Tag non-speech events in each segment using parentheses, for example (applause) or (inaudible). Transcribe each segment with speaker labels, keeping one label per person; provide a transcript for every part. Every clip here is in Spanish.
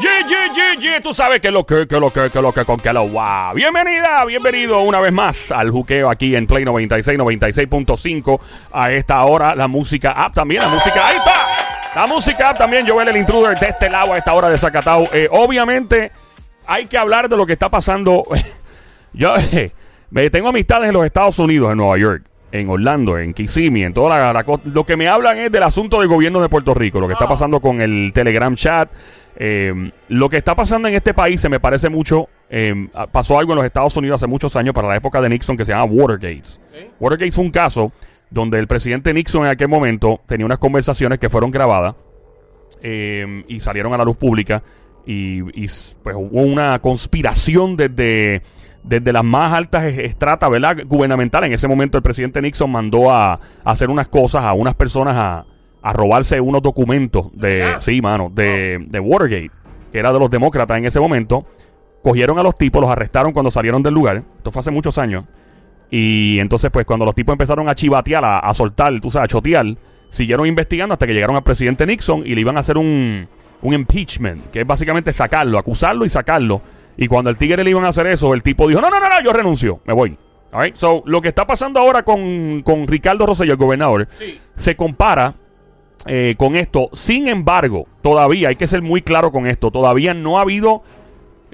Speaker 1: Yeah, yeah, yeah, yeah. Tú sabes que lo que, que lo que, que lo que con que lo wow. Bienvenida, bienvenido una vez más al juqueo aquí en Play 96, 96.5. A esta hora, la música app también, la música. Ahí está. La música app también, Joel el intruder de este lado a esta hora de Zacatau. Eh, obviamente, hay que hablar de lo que está pasando. (laughs) Yo eh, (laughs) me tengo amistades en los Estados Unidos, en Nueva York en Orlando, en Kissimmee, en toda la, la. Lo que me hablan es del asunto del gobierno de Puerto Rico, lo que está
Speaker 2: Ah.
Speaker 1: pasando con el Telegram chat. Eh, lo que está pasando en este país se me parece mucho. eh, pasó algo en los Estados Unidos hace muchos años para la época de Nixon que se llama Watergate. Watergate fue un caso donde el presidente Nixon en aquel momento tenía unas conversaciones que fueron grabadas eh, y salieron a la luz pública y, y, pues hubo una conspiración desde, desde las más altas es- estratas ¿verdad? gubernamentales. En ese momento el presidente Nixon mandó a, a hacer unas cosas a unas personas a, a robarse unos documentos de, sí, mano, de, de Watergate, que era de los demócratas en ese momento. Cogieron a los tipos, los arrestaron cuando salieron del lugar. Esto fue hace muchos años. Y entonces, pues, cuando los tipos empezaron a chivatear, a, a soltar, tú sabes, a chotear, siguieron investigando hasta que llegaron al presidente Nixon y le iban a hacer un, un impeachment, que es básicamente sacarlo, acusarlo y sacarlo. Y cuando el tigre le iban a hacer eso, el tipo dijo, no, no, no, no, yo renuncio, me voy. All right? So, lo que está pasando ahora con, con Ricardo Rosselló, el gobernador,
Speaker 2: Sí.
Speaker 1: se compara eh, con esto. Sin embargo, todavía hay que ser muy claro con esto. Todavía no ha habido,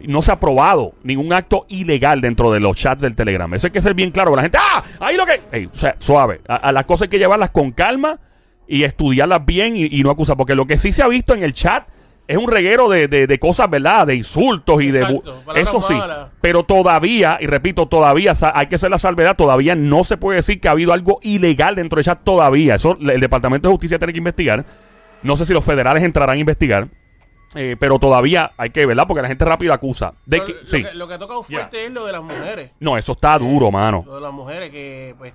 Speaker 1: no se ha aprobado ningún acto ilegal dentro de los chats del Telegram. Eso hay que ser bien claro. La gente, ah, ahí lo que. Ey, o sea, suave. A, a las cosas hay que llevarlas con calma y estudiarlas bien y, y no acusar. Porque lo que sí se ha visto en el chat es un reguero de, de- de cosas, ¿verdad? De insultos y de.
Speaker 2: Exacto,
Speaker 1: Eso sí.
Speaker 2: malas.
Speaker 1: Pero todavía, y repito, todavía hay que hacer la salvedad, todavía no se puede decir que ha habido algo ilegal dentro del chat todavía. Eso el Departamento de Justicia tiene que investigar. No sé si los federales entrarán a investigar. eh, pero todavía hay que, ¿verdad? Porque la gente rápido acusa. De que,
Speaker 2: lo,
Speaker 1: sí.
Speaker 2: que, lo que ha tocado fuerte es lo de las mujeres.
Speaker 1: No, eso está duro, mano.
Speaker 2: Lo de las mujeres que, pues,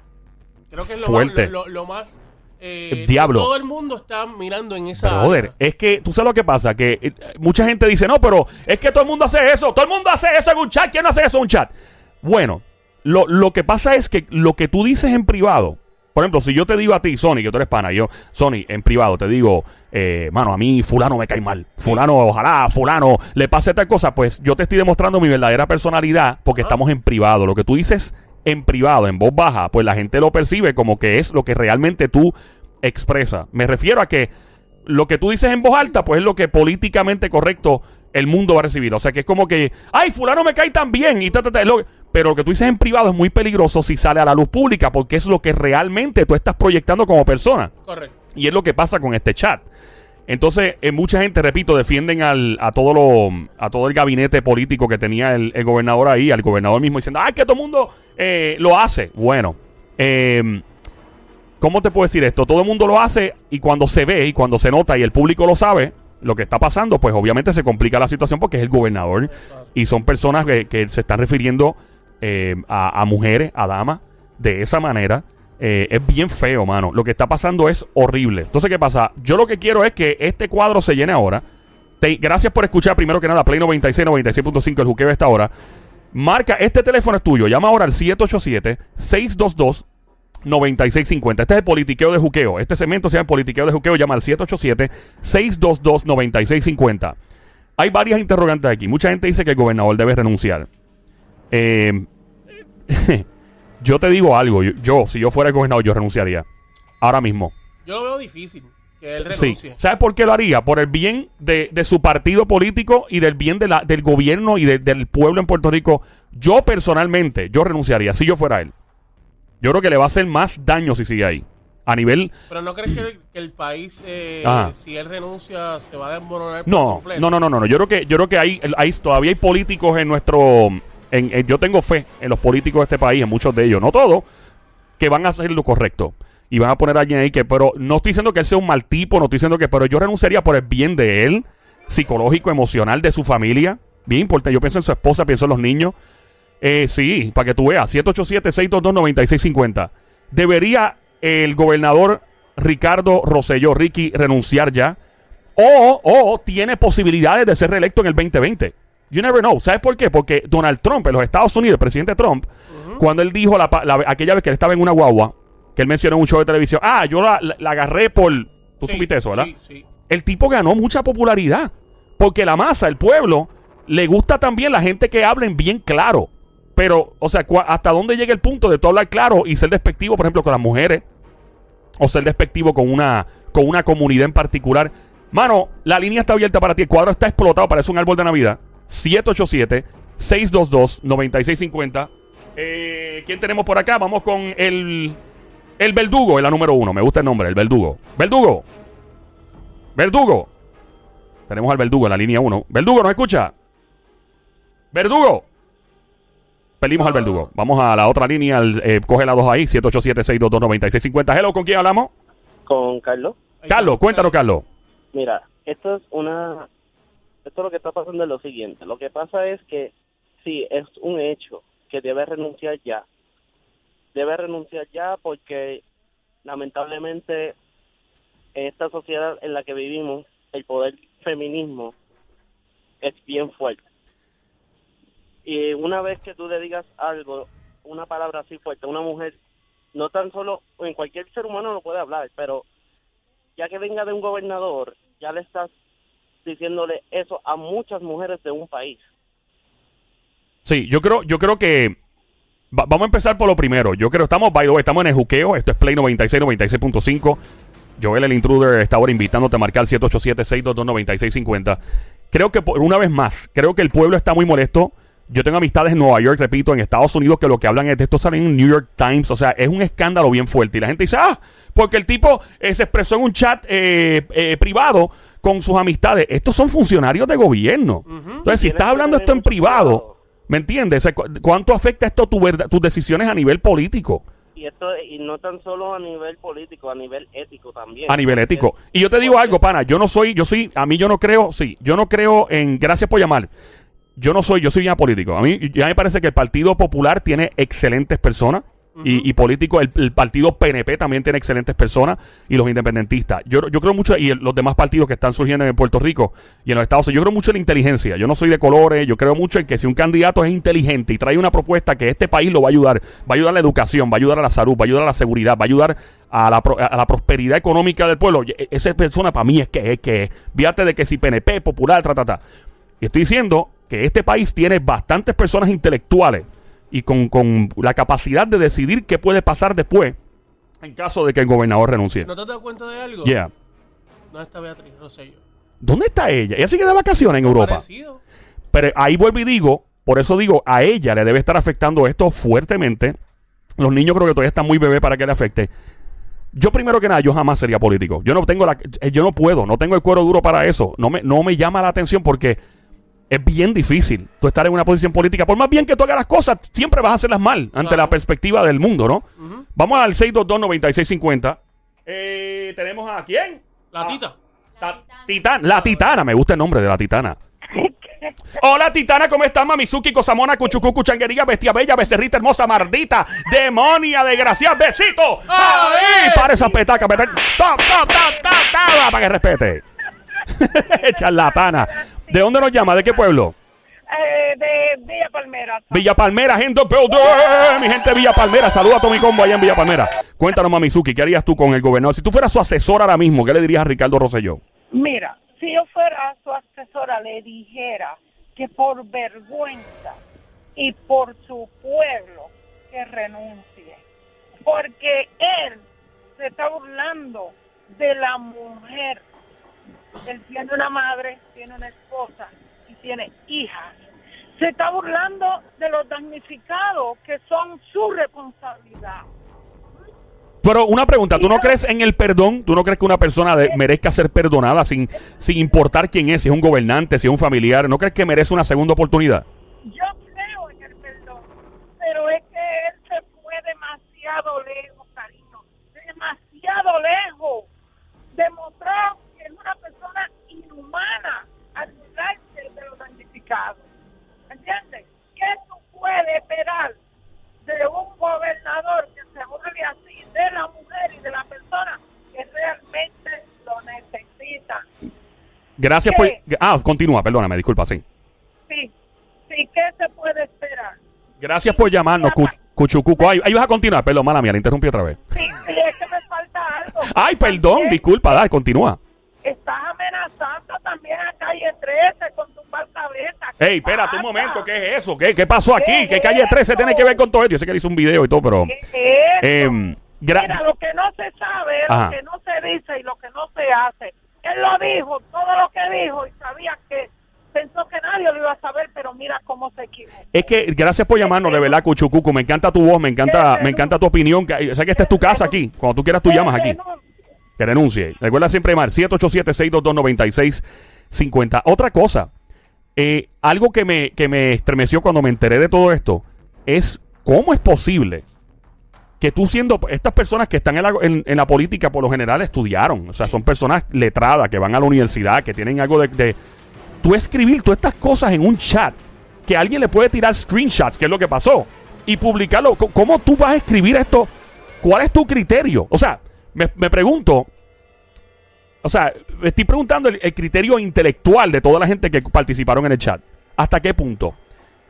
Speaker 2: creo que es lo
Speaker 1: Fuerte.
Speaker 2: más... Lo, lo- lo más eh,
Speaker 1: diablo.
Speaker 2: Todo el mundo está mirando en esa
Speaker 1: Brother,
Speaker 2: área.
Speaker 1: es que tú sabes lo que pasa, que eh, mucha gente dice, no, pero es que todo el mundo hace eso, todo el mundo hace eso en un chat, ¿quién no hace eso en un chat? Bueno, lo, lo que pasa es que lo que tú dices en privado, por ejemplo, si yo te digo a ti, Sony, que tú eres pana, yo, Sony, en privado, te digo, eh, mano, a mí fulano me cae mal, fulano, ojalá, fulano, le pase tal cosa, pues yo te estoy demostrando mi verdadera personalidad porque estamos en privado. Lo que tú dices en privado, en voz baja, pues la gente lo percibe como que es lo que realmente tú expresas. Me refiero a que lo que tú dices en voz alta, pues es lo que políticamente correcto el mundo va a recibir. O sea, que es como que, ay, fulano me cae tan bien. Y ta, ta, ta, lo- pero lo que tú dices en privado es muy peligroso si sale a la luz pública, porque es lo que realmente tú estás proyectando como persona.
Speaker 2: Correcto.
Speaker 1: Y es lo que pasa con este chat. Entonces, eh, mucha gente, repito, defienden al, a todo lo, a todo el gabinete político que tenía el, el gobernador ahí, al gobernador mismo diciendo, ay, que todo el mundo eh, lo hace. Bueno, eh, ¿cómo te puedo decir esto? Todo el mundo lo hace y cuando se ve y cuando se nota y el público lo sabe, lo que está pasando, pues obviamente se complica la situación porque es el gobernador y son personas que, se están refiriendo eh, a, mujeres, a damas, de esa manera. Eh, es bien feo, mano. Lo que está pasando es horrible. Entonces, ¿qué pasa? Yo lo que quiero es que este cuadro se llene ahora. Te- gracias por escuchar primero que nada Play 96, 96.5, el juqueo a esta hora. Marca, este teléfono es tuyo. Llama ahora al 787-622. 9650. Este es el politiqueo de juqueo. Este segmento se llama politiqueo de juqueo. Llama al 787-622-9650. Hay varias interrogantes aquí. Mucha gente dice que el gobernador debe renunciar. Eh, (laughs) yo te digo algo. Yo, yo, si yo fuera el gobernador, yo renunciaría. Ahora mismo.
Speaker 2: Yo lo veo difícil que él
Speaker 1: Sí.
Speaker 2: renuncie.
Speaker 1: ¿Sabes por qué lo haría? Por el bien de, de su partido político y del bien de la, del gobierno y de- del pueblo en Puerto Rico. Yo personalmente, yo renunciaría si yo fuera él. Yo creo que le va a hacer más daño si sigue ahí. A nivel...
Speaker 2: Pero ¿no crees que el, que el país, eh, si él renuncia, se va a desmoronar por
Speaker 1: No,
Speaker 2: completo?
Speaker 1: no, no, no, no, no. Yo creo que, yo creo que hay, hay todavía hay políticos en nuestro... en- en- yo tengo fe en los políticos de este país, en muchos de ellos, no todos, que van a hacer lo correcto. Y van a poner a alguien ahí que, pero no estoy diciendo que él sea un mal tipo, no estoy diciendo que, pero yo renunciaría por el bien de él, psicológico, emocional, de su familia. Bien importante, yo pienso en su esposa, pienso en los niños. Eh, sí, para que tú veas, 787-622-9650. ¿Debería el gobernador Ricardo Rosselló, Ricky, renunciar ya? O, o tiene posibilidades de ser reelecto en el 2020. You never know. ¿Sabes por qué? Porque Donald Trump, en los Estados Unidos, el presidente Trump, cuando él dijo la, aquella vez que él estaba en una guagua, que él mencionó en un show de televisión, ah, yo la, la- la agarré por... Tú
Speaker 2: Sí,
Speaker 1: supiste eso, ¿verdad?
Speaker 2: Sí, sí.
Speaker 1: El tipo ganó mucha popularidad. Porque la masa, el pueblo, le gusta también la gente que hablen bien claro. Pero, o sea, ¿hasta dónde llega el punto de tú hablar claro y ser despectivo, por ejemplo, con las mujeres? O ser despectivo con una, con una comunidad en particular. Mano, la línea está abierta para ti. El cuadro está explotado, parece un árbol de Navidad. 787-622-9650. Eh, ¿Quién tenemos por acá? Vamos con el, el Verdugo, es la número uno. Me gusta el nombre, el Verdugo. Verdugo. Verdugo. Tenemos al Verdugo en la línea 1. Verdugo, ¿nos escucha? Verdugo. Perdimos al Verdugo. Vamos a la otra línea. al, eh, coge la 2 ahí. 787-622-9650. Hello, ¿con quién hablamos?
Speaker 3: con Carlos.
Speaker 1: Carlos, cuéntanos, Carlos.
Speaker 3: Mira, esto es una... Esto lo que está pasando es lo siguiente. Lo que pasa es que sí, es un hecho que debe renunciar ya. Debe renunciar ya porque lamentablemente en esta sociedad en la que vivimos, el poder feminismo es bien fuerte. Y una vez que tú le digas algo, una palabra así fuerte, una mujer, no tan solo, en cualquier ser humano lo puede hablar, pero ya que venga de un gobernador, ya le estás diciéndole eso a muchas mujeres de un país.
Speaker 1: Sí, yo creo, yo creo que va- vamos a empezar por lo primero. Yo creo estamos, by the way, estamos en el juqueo. Esto es Play 96, 96.5. Joel el Intruder está ahora invitándote a marcar 787-622-9650. Creo que una vez más, creo que el pueblo está muy molesto. Yo tengo amistades en Nueva York, repito, en Estados Unidos, que lo que hablan es de esto sale en New York Times. O sea, es un escándalo bien fuerte. Y la gente dice, ah, porque el tipo eh, se expresó en un chat eh, eh, privado con sus amistades. Estos son funcionarios de gobierno. Entonces, si estás hablando esto en privado. ¿Me entiendes? O sea, cu- ¿Cuánto afecta esto tu verdad- tus decisiones a nivel político?
Speaker 3: Y esto y no tan solo a nivel político, a nivel ético también.
Speaker 1: A nivel ético. Y yo te digo algo, pana. Yo no soy, yo soy, a mí yo no creo, sí, yo no creo en, gracias por llamar. Yo no soy, yo soy bien político. A mí ya me parece que el Partido Popular tiene excelentes personas. Y, y políticos, el, el partido PNP también tiene excelentes personas y los independentistas. Yo, yo creo mucho, y el- los demás partidos que están surgiendo en Puerto Rico y en los Estados Unidos, yo creo mucho en la inteligencia. Yo no soy de colores, yo creo mucho en que si un candidato es inteligente y trae una propuesta que este país lo va a ayudar, va a ayudar a la educación, va a ayudar a la salud, va a ayudar a la seguridad, va a ayudar a la, pro- a la prosperidad económica del pueblo, y- esa persona para mí es que es que, es. fíjate de que si PNP, popular, ta, ta, ta. Y estoy diciendo que este país tiene bastantes personas intelectuales y con, con la capacidad de decidir qué puede pasar después en caso de que el gobernador renuncie.
Speaker 2: ¿No te has dado cuenta de algo?
Speaker 1: Yeah.
Speaker 2: No está Beatriz Rosselló.
Speaker 1: ¿Dónde está ella? Ella sigue de vacaciones en Europa.
Speaker 2: Parecido.
Speaker 1: Pero ahí vuelvo y digo, por eso digo, a ella le debe estar afectando esto fuertemente. Los niños creo que todavía están muy bebés para que le afecte. Yo primero que nada, yo jamás sería político. Yo no tengo la, yo no puedo, no tengo el cuero duro para eso. No me, no me llama la atención porque es bien difícil tú estar en una posición política. Por más bien que tú hagas las cosas, siempre vas a hacerlas mal ante
Speaker 2: Claro.
Speaker 1: la perspectiva del mundo, ¿no? Vamos al 622-9650. Eh, tenemos a quién?
Speaker 2: La
Speaker 1: Ah,
Speaker 2: tita.
Speaker 1: La titana, me gusta el nombre de la titana. Hola titana, ¿cómo estás? Mamizuki, Cosamona, Cuchucucu, Changuería, Bestia Bella, Becerrita Hermosa, Mardita, Demonia, Desgracia, Besito. ¡Ahí! Para esa petaca, petaca. ¡Ta, ta, ta, ta, ta! Para que respete. (laughs) Charlatana. ¿De dónde nos llama? ¿De qué pueblo?
Speaker 4: Eh, de Villa Palmera.
Speaker 1: Villa Palmera, building. Mi gente de Villa Palmera, saluda a Tommy Combo allá en Villa Palmera. Cuéntanos, Mamizuki, ¿qué harías tú con el gobernador? Si tú fueras su asesor ahora mismo, ¿qué le dirías a Ricardo Rosselló?
Speaker 4: Mira, si yo fuera su asesora, le dijera que por vergüenza y por su pueblo que renuncie. Porque él se está burlando de la mujer. Él tiene una madre, tiene una esposa y tiene hijas. Se está burlando de los damnificados que son su responsabilidad.
Speaker 1: Pero una pregunta, ¿tú no crees en el perdón? ¿Tú no crees que una persona de- merezca ser perdonada sin, sin importar quién es, si es un gobernante, si es un familiar? ¿No crees que merece una segunda oportunidad?
Speaker 4: Yo creo en el perdón, pero es que él se fue demasiado lejos, cariño, demasiado lejos. Demostró que es una persona inhumana al burlarse de los damnificados. ¿Entiendes? ¿Qué tú puedes esperar de un gobernador que se burle así de la mujer y de la persona que realmente lo necesita?
Speaker 1: Gracias por... Ah, continúa, perdóname, disculpa, sí.
Speaker 4: Sí, sí, ¿qué se puede esperar?
Speaker 1: Gracias por llamarnos, Cu- Cuchucuco. Ay, ahí vas a continuar, perdón, mala mía, la interrumpí otra vez.
Speaker 4: Sí, sí, es que me falta algo.
Speaker 1: Ay, perdón, disculpa, dale, continúa.
Speaker 4: Estás amenazando también a calle 13 con tumbar cabeza.
Speaker 1: Ey, espérate un momento, ¿qué es eso? ¿Qué, qué pasó aquí?
Speaker 4: ¿Qué
Speaker 1: ¿Qué
Speaker 4: es
Speaker 1: calle 13
Speaker 4: eso?
Speaker 1: tiene que ver con todo esto? Yo sé que él hizo un video y todo, pero...
Speaker 4: ¿Qué es eso?
Speaker 1: gra-
Speaker 4: Mira, lo que no se sabe,
Speaker 1: Ajá.
Speaker 4: lo que no se dice y lo que no se hace. Él lo dijo, todo lo que dijo y sabía que pensó que nadie lo iba a saber, pero mira cómo se equivocó.
Speaker 1: Es que gracias por llamarnos, de verdad, Cuchucucu. Me encanta tu voz, me encanta, me encanta tu opinión. Sé que esta es tu casa aquí. Cuando tú quieras, tú llamas aquí. Que renuncie. Recuerda siempre llamar 787-622-9650. Otra cosa, eh, algo que me, que me estremeció cuando me enteré de todo esto es cómo es posible que tú siendo estas personas que están en la, en- la política por lo general estudiaron, o sea, son personas letradas que van a la universidad, que tienen algo de, de tú escribir todas estas cosas en un chat que alguien le puede tirar screenshots, que es lo que pasó, y publicarlo. ¿Cómo tú vas a escribir esto? ¿Cuál es tu criterio? O sea, me, me pregunto, o sea, estoy preguntando el, el criterio intelectual de toda la gente que participaron en el chat. ¿Hasta qué punto?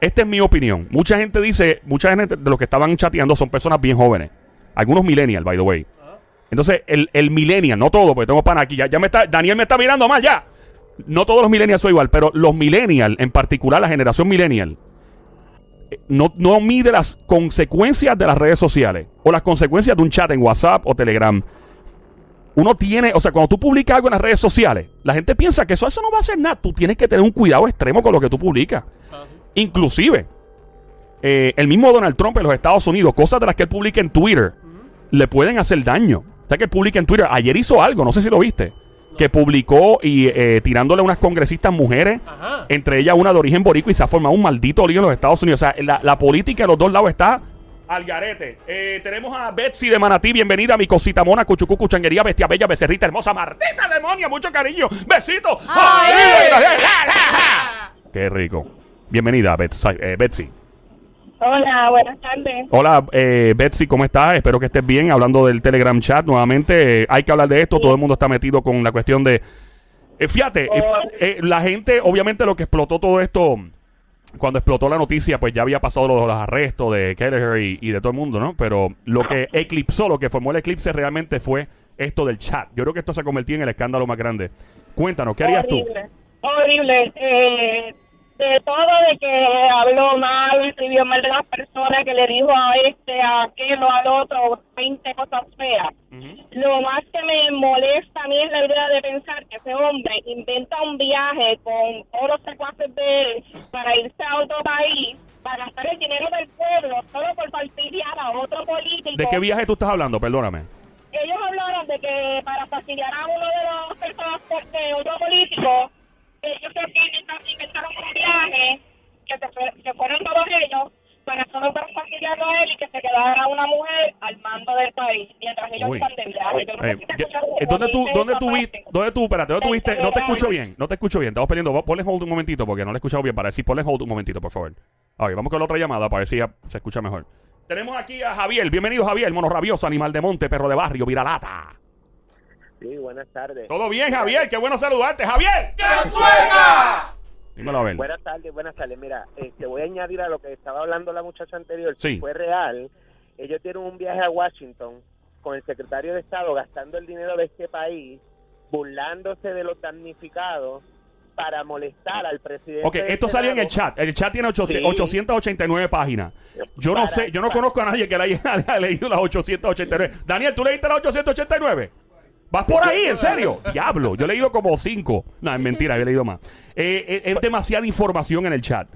Speaker 1: Esta es mi opinión. Mucha gente dice, mucha gente de los que estaban chateando son personas bien jóvenes. Algunos millennials, by the way. Entonces, el, el millennial, no todo, porque tengo pana aquí. Ya, ya me está, Daniel me está mirando más ya. No todos los millennials son igual, pero los millennials, en particular la generación millennial, eh, no, no mide las consecuencias de las redes sociales o las consecuencias de un chat en WhatsApp o Telegram. Uno tiene, o sea, cuando tú publicas algo en las redes sociales, la gente piensa que eso, eso no va a hacer nada. Tú tienes que tener un cuidado extremo con lo que tú publicas.
Speaker 2: Ah.
Speaker 1: Inclusive, eh, el mismo Donald Trump en los Estados Unidos, cosas de las que él publica en Twitter, le pueden hacer daño. O sea, que él publica en Twitter, ayer hizo algo, no sé si lo viste, que publicó y eh, tirándole a unas congresistas mujeres,
Speaker 2: Ajá.
Speaker 1: entre ellas una de origen boricua y se ha formado un maldito lío en los Estados Unidos. O sea, la, la política de los dos lados está al garete. Eh, tenemos a Betsy de Manatí, bienvenida a mi cosita mona, cuchucucu, changuería, bestia bella, becerrita hermosa, martita demonia, mucho cariño, besito. Qué rico. Bienvenida, Betsy. eh, Betsy.
Speaker 4: Hola, buenas tardes.
Speaker 1: Hola, eh, Betsy, ¿cómo estás? Espero que estés bien. Hablando del Telegram chat nuevamente, eh, hay que hablar de esto. Todo el mundo está metido con la cuestión de... Eh, fíjate, eh, eh, la gente, obviamente lo que explotó todo esto, cuando explotó la noticia, pues ya había pasado los arrestos de Kelleher y, y de todo el mundo, ¿no? Pero lo que eclipsó, lo que formó el eclipse realmente fue esto del chat. Yo creo que esto se convirtió en el escándalo más grande. Cuéntanos, ¿qué harías tú?
Speaker 5: horrible, Horrible. Eh, de todo, de que habló mal, escribió mal de las personas, que le dijo a este, a aquel o al otro 20 cosas feas. Lo más que me molesta a mí es la idea de pensar que ese hombre inventa un viaje con todos los secuaces de él para irse a otro país, para gastar el dinero del pueblo solo por fastidiar a otro político.
Speaker 1: ¿De qué viaje tú estás hablando? Perdóname.
Speaker 5: ellos hablaron de que para fastidiar a uno de los personas de otro político, ellos se inventaron un viaje que se, que fueron todos ellos para solo para fastidiarlo a él y que se quedara una mujer al mando del país mientras ellos
Speaker 1: Uy.
Speaker 5: iban de viaje. Yo no
Speaker 1: Eh, ya-
Speaker 5: escucharon
Speaker 1: eh, ¿Dónde tú, dónde tú viste, dónde tú, espérate, dónde tú viste? No te escucho bien, no te escucho bien, estamos peleando. Ponle hold un momentito porque no le he escuchado bien. Para decir, ponle hold un momentito, por favor. Ok, vamos con la otra llamada para ver si ya se escucha mejor. Tenemos aquí a Javier. Bienvenido, Javier, mono rabioso, animal de monte, perro de barrio, viralata.
Speaker 3: Sí, buenas tardes.
Speaker 1: Todo bien, Javier, qué bueno saludarte, Javier. Dímelo a ver.
Speaker 3: Buenas tardes, buenas tardes. Mira, este, voy a añadir a lo que estaba hablando la muchacha anterior.
Speaker 1: Sí.
Speaker 3: Si fue real, ellos dieron un viaje a Washington con el secretario de Estado gastando el dinero de este país, burlándose de los damnificados para molestar al presidente.
Speaker 1: Ok, esto salió en el chat. El chat tiene ocho-
Speaker 3: Sí.
Speaker 1: 889 páginas. Yo no sé, yo no
Speaker 3: para-
Speaker 1: conozco a nadie que le haya, (laughs) haya leído las 889. Daniel, ¿tú leíste las 889? ¿Vas por ahí, en serio? Diablo, yo he leído como cinco. No, es mentira, yo he leído más. Eh, eh, es demasiada información en el chat.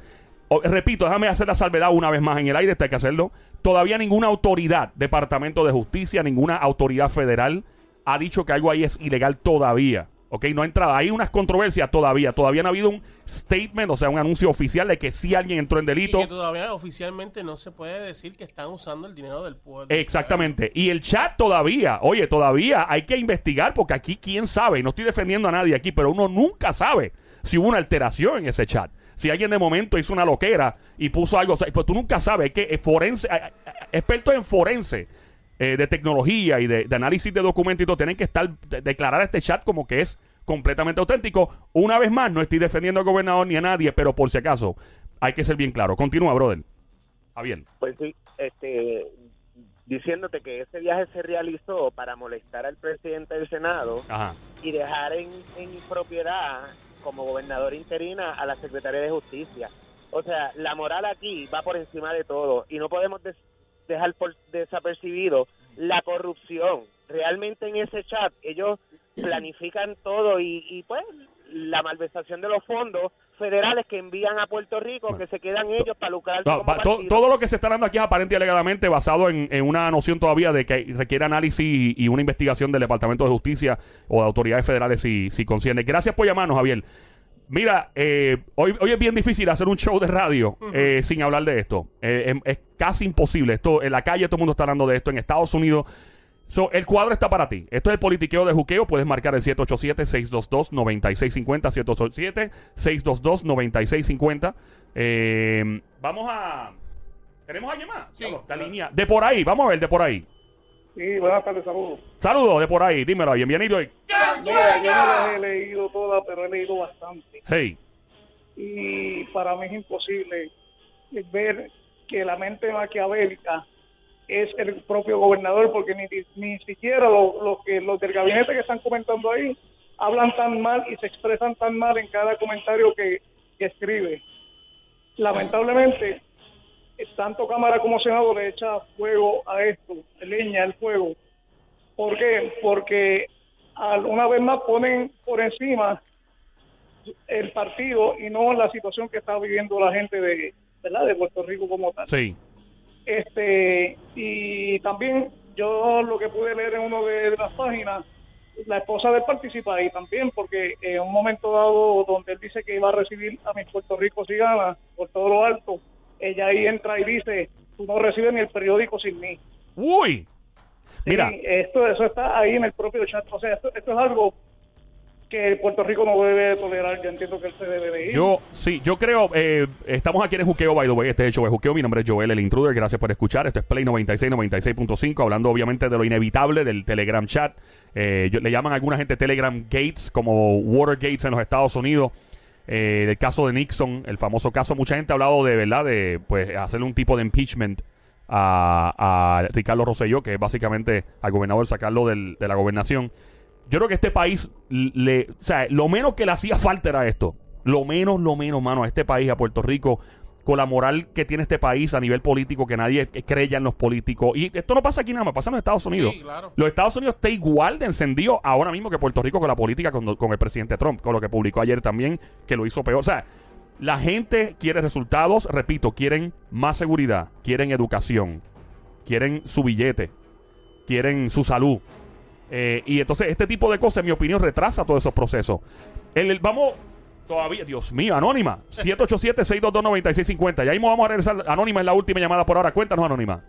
Speaker 1: Repito, déjame hacer la salvedad una vez más en el aire, esto hay que hacerlo. Todavía ninguna autoridad, Departamento de Justicia, ninguna autoridad federal ha dicho que algo ahí es ilegal todavía. ¿Ok? No ha entrado. Hay unas controversias todavía. Todavía no ha habido un statement, o sea, un anuncio oficial de que sí alguien entró en
Speaker 2: Y
Speaker 1: delito.
Speaker 2: que todavía oficialmente no se puede decir que están usando el dinero del pueblo.
Speaker 1: Exactamente. Y el chat todavía, oye, todavía hay que investigar porque aquí quién sabe, y no estoy defendiendo a nadie aquí, pero uno nunca sabe si hubo una alteración en ese chat. Si alguien de momento hizo una loquera y puso algo, o sea, pues tú nunca sabes, es que eh, forense, eh, eh, expertos en forense, eh, de tecnología y de, de análisis de documentos y todo, tienen que estar, de- declarar este chat como que es completamente auténtico. Una vez más, no estoy defendiendo al gobernador ni a nadie, pero por si acaso, hay que ser bien claro. Continúa, brother. Javier.
Speaker 3: Pues sí, este, diciéndote que ese viaje se realizó para molestar al presidente del Senado
Speaker 1: Ajá.
Speaker 3: y dejar en, en propiedad como gobernador interina a la secretaria de Justicia. O sea, la moral aquí va por encima de todo y no podemos dejar por desapercibido la corrupción. Realmente en ese chat ellos planifican todo y, y pues la malversación de los fondos federales que envían a Puerto Rico que se quedan ellos para lucrar
Speaker 1: No,
Speaker 3: como
Speaker 1: va- to-
Speaker 3: partido.
Speaker 1: todo lo que se está dando aquí es aparente y alegadamente basado en, en una noción todavía de que requiere análisis y, y una investigación del Departamento de Justicia o de autoridades federales si, si concierne. Gracias por llamarnos, Javier. Mira, eh, hoy, hoy es bien difícil hacer un show de radio eh, sin hablar de esto. Eh, em- es, casi imposible. Esto En la calle todo el mundo está hablando de esto. En Estados Unidos. So, el cuadro está para ti. Esto es el politiqueo de juqueo. Puedes marcar el 787-622-9650. 787-622-9650. Eh, vamos a. ¿Tenemos a llamar?
Speaker 2: Sí.
Speaker 1: La línea. De por ahí. Vamos a ver, de por ahí.
Speaker 6: Sí, buenas tardes, saludos.
Speaker 1: Saludos, de por ahí. Dímelo, bienvenido.
Speaker 6: Mira, yo no las he leído todas, pero he leído bastante.
Speaker 1: Hey.
Speaker 6: Y para mí es imposible ver que la mente maquiavélica es el propio gobernador, porque ni, ni siquiera lo- lo que, los del gabinete que están comentando ahí hablan tan mal y se expresan tan mal en cada comentario que, que escribe. Lamentablemente, tanto Cámara como Senado le echa fuego a esto, leña al fuego. ¿Por qué? Porque una vez más ponen por encima el partido y no la situación que está viviendo la gente de, ¿verdad? de Puerto Rico como tal.
Speaker 1: Sí.
Speaker 6: Este, y también yo lo que pude leer en una de las páginas, la esposa de él participa ahí también, porque en un momento dado donde él dice que iba a recibir a mis Puerto Rico si gana por todo lo alto, ella ahí entra y dice, tú no recibes ni el periódico sin mí.
Speaker 1: Uy.
Speaker 6: Sí,
Speaker 1: Mira.
Speaker 6: esto, eso está ahí en el propio chat. O sea, esto, esto es algo que Puerto Rico no debe tolerar. Yo entiendo que él se debe de ir.
Speaker 1: Yo, sí, yo creo, eh, estamos aquí en el Juqueo, by the way, este es el Juqueo, mi nombre es Joel, el intruder, gracias por escuchar, esto es Play 96, 96.5, hablando obviamente de lo inevitable del Telegram chat, eh, yo- le llaman a alguna gente Telegram Gates, como Watergates en los Estados Unidos, eh, del caso de Nixon, el famoso caso, mucha gente ha hablado de, ¿verdad?, de, pues, hacerle un tipo de impeachment a, a Ricardo Rosselló, que es básicamente al gobernador sacarlo del- de la gobernación. Yo creo que este país, le, o sea, lo menos que le hacía falta era esto. Lo menos, lo menos, mano, a este país, a Puerto Rico, con la moral que tiene este país a nivel político, que nadie creya en los políticos. Y esto no pasa aquí nada más, pasa en los Estados Unidos.
Speaker 2: Sí, claro.
Speaker 1: Los Estados Unidos está igual de encendido ahora mismo que Puerto Rico con la política, con, con el presidente Trump, con lo que publicó ayer también, que lo hizo peor. O sea, la gente quiere resultados, repito, quieren más seguridad, quieren educación, quieren su billete, quieren su salud. Eh, y entonces este tipo de cosas, en mi opinión, retrasa todos esos procesos. El, el- vamos, todavía, Dios mío, Anónima, (laughs) 787-622-9650. Ya mismo vamos a regresar. Anónima es la última llamada por ahora. Cuéntanos, Anónima.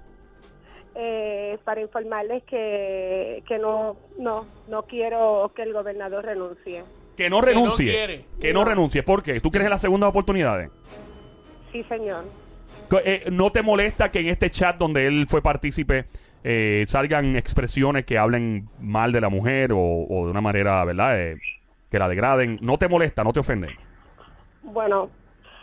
Speaker 7: eh, para informarles que, que no, no, no quiero que el gobernador renuncie.
Speaker 1: Que no
Speaker 2: Que no
Speaker 1: renuncie.
Speaker 2: quiere.
Speaker 1: Que no renuncie. ¿Por qué? ¿Tú crees en las segundas oportunidades?
Speaker 7: Sí, señor.
Speaker 1: Eh, ¿No te molesta que en este chat donde él fue partícipe eh, salgan expresiones que hablen mal de la mujer o, o de una manera, ¿verdad? Que la degraden. ¿No te molesta? ¿No te ofende?
Speaker 7: Bueno,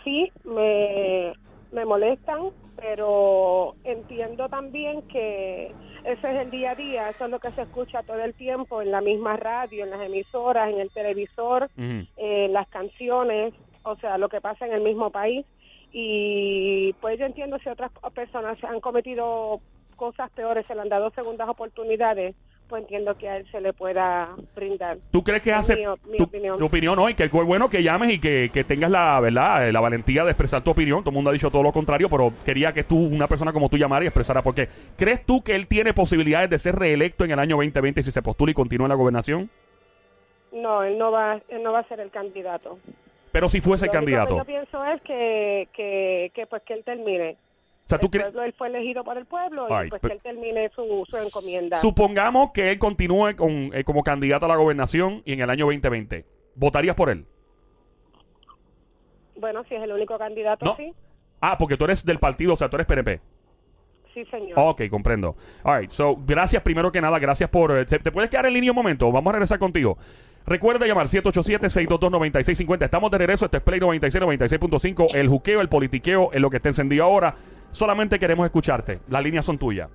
Speaker 7: sí, me, me molestan, pero entiendo también que ese es el día a día, eso es lo que se escucha todo el tiempo en la misma radio, en las emisoras, en el televisor, eh, las canciones, o sea, lo que pasa en el mismo país. Y pues yo entiendo si otras personas han cometido cosas peores, se le han dado segundas oportunidades, pues entiendo que a él se le pueda brindar.
Speaker 1: ¿Tú crees que hace
Speaker 7: mi
Speaker 1: tu,
Speaker 7: opinión.
Speaker 1: tu opinión hoy? Que es bueno que llames y que, que tengas la verdad, eh, la valentía de expresar tu opinión. Todo el mundo ha dicho todo lo contrario, pero quería que tú, una persona como tú, llamara y expresara por qué. ¿Crees tú que él tiene posibilidades de ser reelecto en el año 2020 si se postula y continúa en la gobernación?
Speaker 7: No, él no va, él no va a ser el candidato.
Speaker 1: Pero si fuese
Speaker 7: Lo único
Speaker 1: candidato.
Speaker 7: que yo pienso es que, que, que pues que él termine.
Speaker 1: O sea, ¿tú crees?
Speaker 7: pueblo, él fue elegido por el pueblo
Speaker 1: Ay,
Speaker 7: y pues
Speaker 1: pero-
Speaker 7: que él termine su, su encomienda.
Speaker 1: Supongamos que él continúe con, eh, como candidato a la gobernación y en el año 2020. ¿Votarías por él?
Speaker 7: Bueno, si es el único candidato,
Speaker 1: No.
Speaker 7: sí.
Speaker 1: Ah, porque tú eres del partido, o sea, tú eres PNP.
Speaker 7: Sí, señor.
Speaker 1: Ok, comprendo. All right, so, gracias primero que nada, gracias por... eh, ¿Te, te puedes quedar en línea un momento? Vamos a regresar contigo. Recuerda llamar 787-622-9650. Estamos de regreso, este es Play 96, 96.5. El juqueo, el politiqueo es lo que está encendido ahora. Solamente queremos escucharte. Las líneas son tuyas.